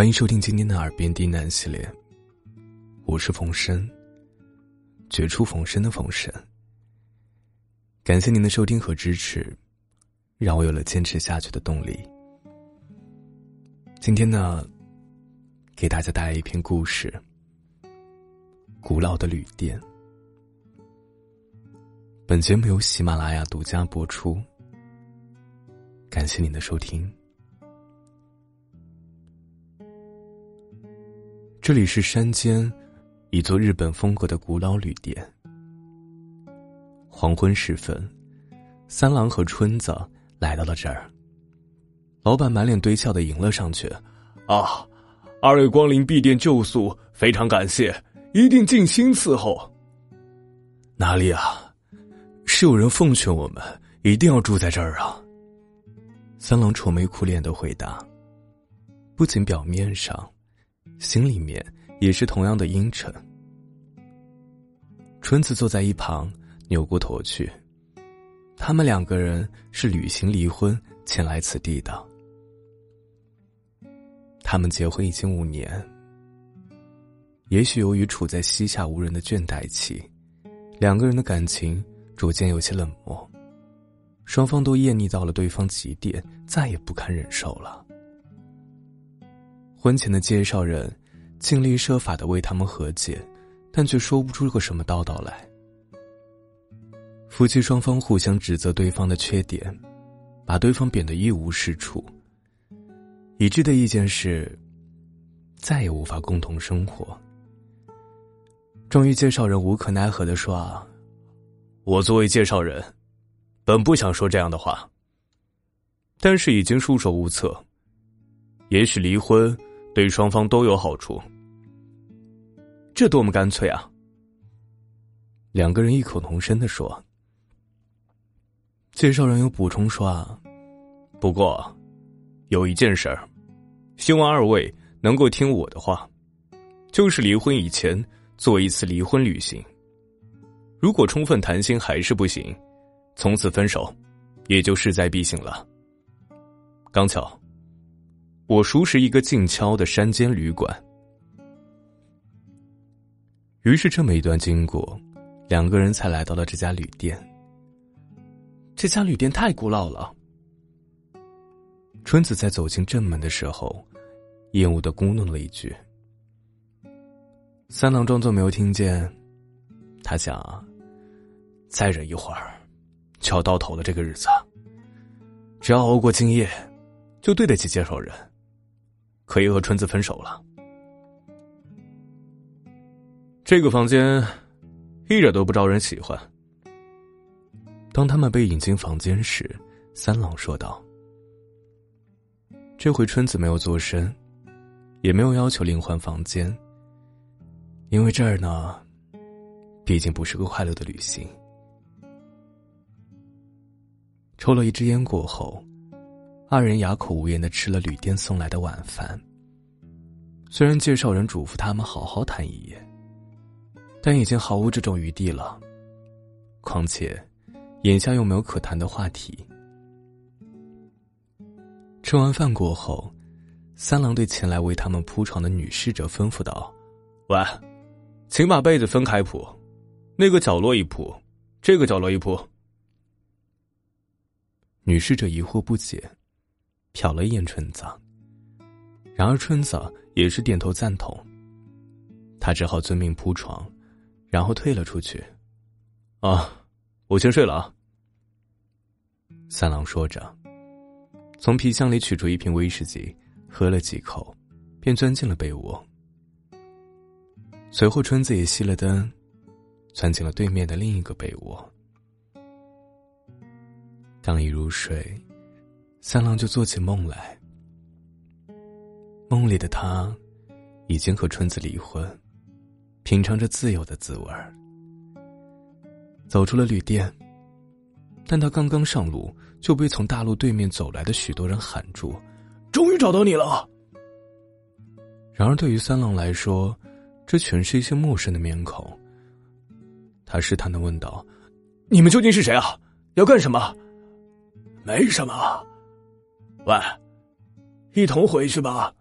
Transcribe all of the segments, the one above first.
欢迎收听今天的《耳边低喃》系列，我是冯生，绝处逢生的冯生。感谢您的收听和支持，让我有了坚持下去的动力。今天呢，给大家带来一篇故事：古老的旅店。本节目由喜马拉雅独家播出。感谢您的收听。这里是山间一座日本风格的古老旅店。黄昏时分，三郎和春子来到了这儿。老板满脸堆笑的迎了上去：“啊，二位光临敝店旧宿，非常感谢，一定尽心伺候。”哪里啊？是有人奉劝我们一定要住在这儿啊！三郎愁眉苦脸的回答，不仅表面上，心里面也是同样的阴沉。春子坐在一旁，扭过头去。他们两个人是旅行离婚前来此地的。他们结婚已经五年，也许由于处在膝下无人的倦怠期，两个人的感情。逐渐有些冷漠，双方都厌腻到了对方极点，再也不堪忍受了。婚前的介绍人尽力设法的为他们和解，但却说不出个什么道道来。夫妻双方互相指责对方的缺点，把对方贬得一无是处。一致的意见是，再也无法共同生活。终于，介绍人无可奈何的说：“啊。”我作为介绍人，本不想说这样的话。但是已经束手无策。也许离婚对双方都有好处，这多么干脆啊！两个人异口同声的说。介绍人又补充说：“啊，不过有一件事儿，希望二位能够听我的话，就是离婚以前做一次离婚旅行。”如果充分谈心还是不行，从此分手，也就势在必行了。刚巧，我熟识一个静悄的山间旅馆。于是这么一段经过，两个人才来到了这家旅店。这家旅店太古老了。春子在走进正门的时候，厌恶的咕哝了一句。三郎装作没有听见，他想。再忍一会儿，就要到头了。这个日子，只要熬过今夜，就对得起介绍人，可以和春子分手了。这个房间一点都不招人喜欢。当他们被引进房间时，三郎说道：“这回春子没有做声，也没有要求另换房间，因为这儿呢，毕竟不是个快乐的旅行。”抽了一支烟过后，二人哑口无言的吃了旅店送来的晚饭。虽然介绍人嘱咐他们好好谈一夜，但已经毫无这种余地了。况且，眼下又没有可谈的话题。吃完饭过后，三郎对前来为他们铺床的女侍者吩咐道：“喂，请把被子分开铺，那个角落一铺，这个角落一铺。”女侍者疑惑不解，瞟了一眼春子。然而春子也是点头赞同。他只好遵命铺床，然后退了出去。啊，我先睡了啊。三郎说着，从皮箱里取出一瓶威士忌，喝了几口，便钻进了被窝。随后，春子也熄了灯，钻进了对面的另一个被窝。刚一入睡，三郎就做起梦来。梦里的他，已经和春子离婚，品尝着自由的滋味。走出了旅店，但他刚刚上路，就被从大路对面走来的许多人喊住：“终于找到你了！”然而，对于三郎来说，这全是一些陌生的面孔。他试探的问道：“你们究竟是谁啊？要干什么？”没什么，喂，一同回去吧，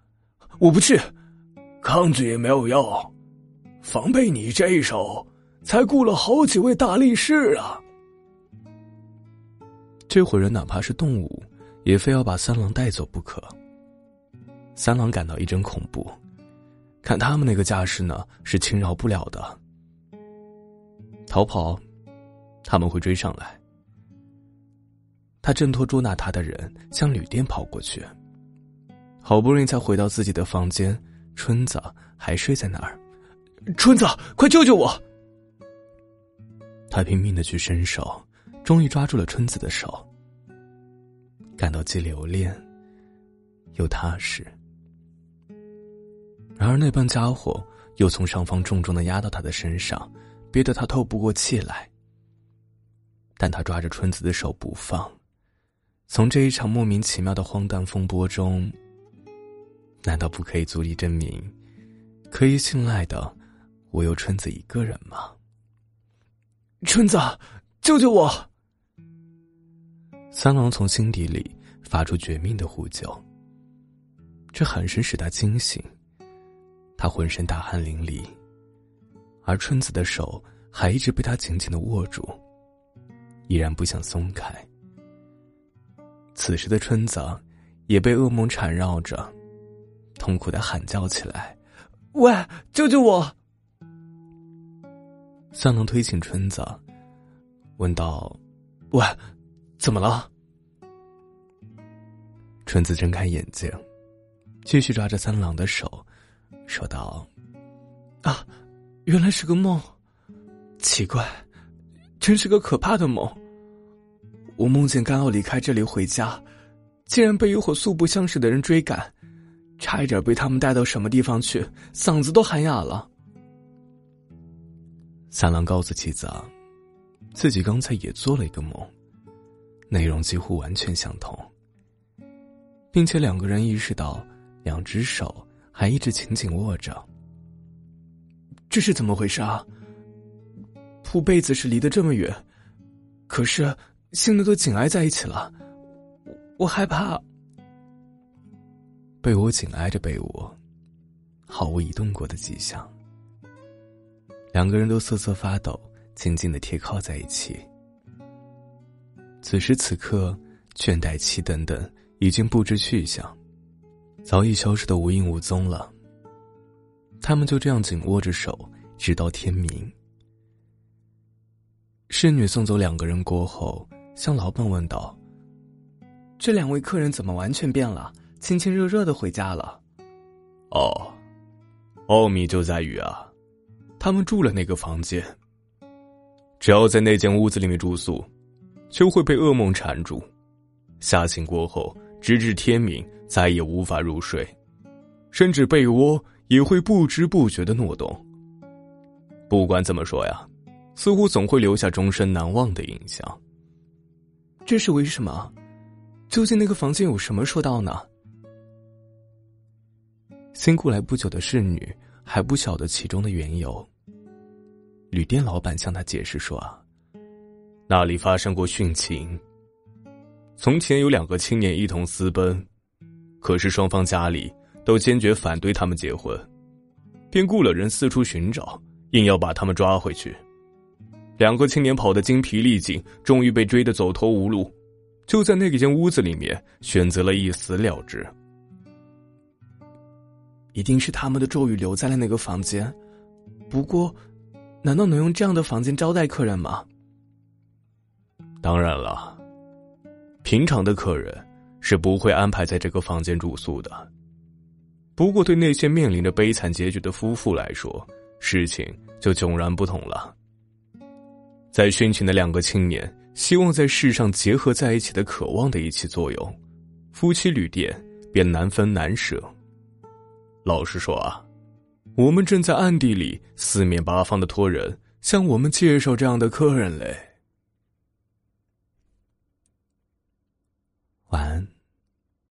我不去，抗拒也没有用，防备你这一手，才雇了好几位大力士啊。这伙人哪怕是动物，也非要把三郎带走不可。三郎感到一阵恐怖，看他们那个架势呢，是轻饶不了的。逃跑，他们会追上来。他挣脱捉拿他的人，向旅店跑过去。好不容易才回到自己的房间，春子还睡在那儿。春子，快救救我！他拼命的去伸手。终于抓住了春子的手，感到既留恋又踏实。然而那帮家伙又从上方重重的压到他的身上，憋得他透不过气来。但他抓着春子的手不放。从这一场莫名其妙的荒诞风波中，难道不可以足以证明，可以信赖的，我有春子一个人吗？春子，救救我！三郎从心底里发出绝命的呼救。这喊声使他惊醒，他浑身大汗淋漓，而春子的手还一直被他紧紧的握住，依然不想松开。此时的春子也被噩梦缠绕着，痛苦的喊叫起来：“喂，救救我！”三郎推醒春子，问道：“喂。”怎么了？春子睁开眼睛，继续抓着三郎的手，说道：“啊，原来是个梦。奇怪，真是个可怕的梦。我梦见刚要离开这里回家，竟然被一伙素不相识的人追赶，差一点被他们带到什么地方去，嗓子都喊哑了。”三郎告诉妻子，自己刚才也做了一个梦。内容几乎完全相同，并且两个人意识到，两只手还一直紧紧握着。这是怎么回事啊？铺被子是离得这么远，可是现在都紧挨在一起了，我害怕。被窝紧挨着被窝，毫无移动过的迹象。两个人都瑟瑟发抖，紧紧的贴靠在一起。此时此刻，倦怠期等等已经不知去向，早已消失的无影无踪了。他们就这样紧握着手，直到天明。侍女送走两个人过后，向老板问道：“这两位客人怎么完全变了？亲亲热热的回家了？”“哦，奥秘就在于啊，他们住了那个房间。只要在那间屋子里面住宿。”就会被噩梦缠住，吓醒过后，直至天明，再也无法入睡，甚至被窝也会不知不觉的挪动。不管怎么说呀，似乎总会留下终身难忘的印象。这是为什么？究竟那个房间有什么说道呢？新过来不久的侍女还不晓得其中的缘由。旅店老板向他解释说。那里发生过殉情。从前有两个青年一同私奔，可是双方家里都坚决反对他们结婚，便雇了人四处寻找，硬要把他们抓回去。两个青年跑得精疲力尽，终于被追得走投无路，就在那间屋子里面选择了一死了之。一定是他们的咒语留在了那个房间，不过，难道能用这样的房间招待客人吗？当然了，平常的客人是不会安排在这个房间住宿的。不过，对那些面临着悲惨结局的夫妇来说，事情就迥然不同了。在殉情的两个青年希望在世上结合在一起的渴望的一起作用，夫妻旅店便难分难舍。老实说啊，我们正在暗地里四面八方的托人向我们介绍这样的客人嘞。晚安。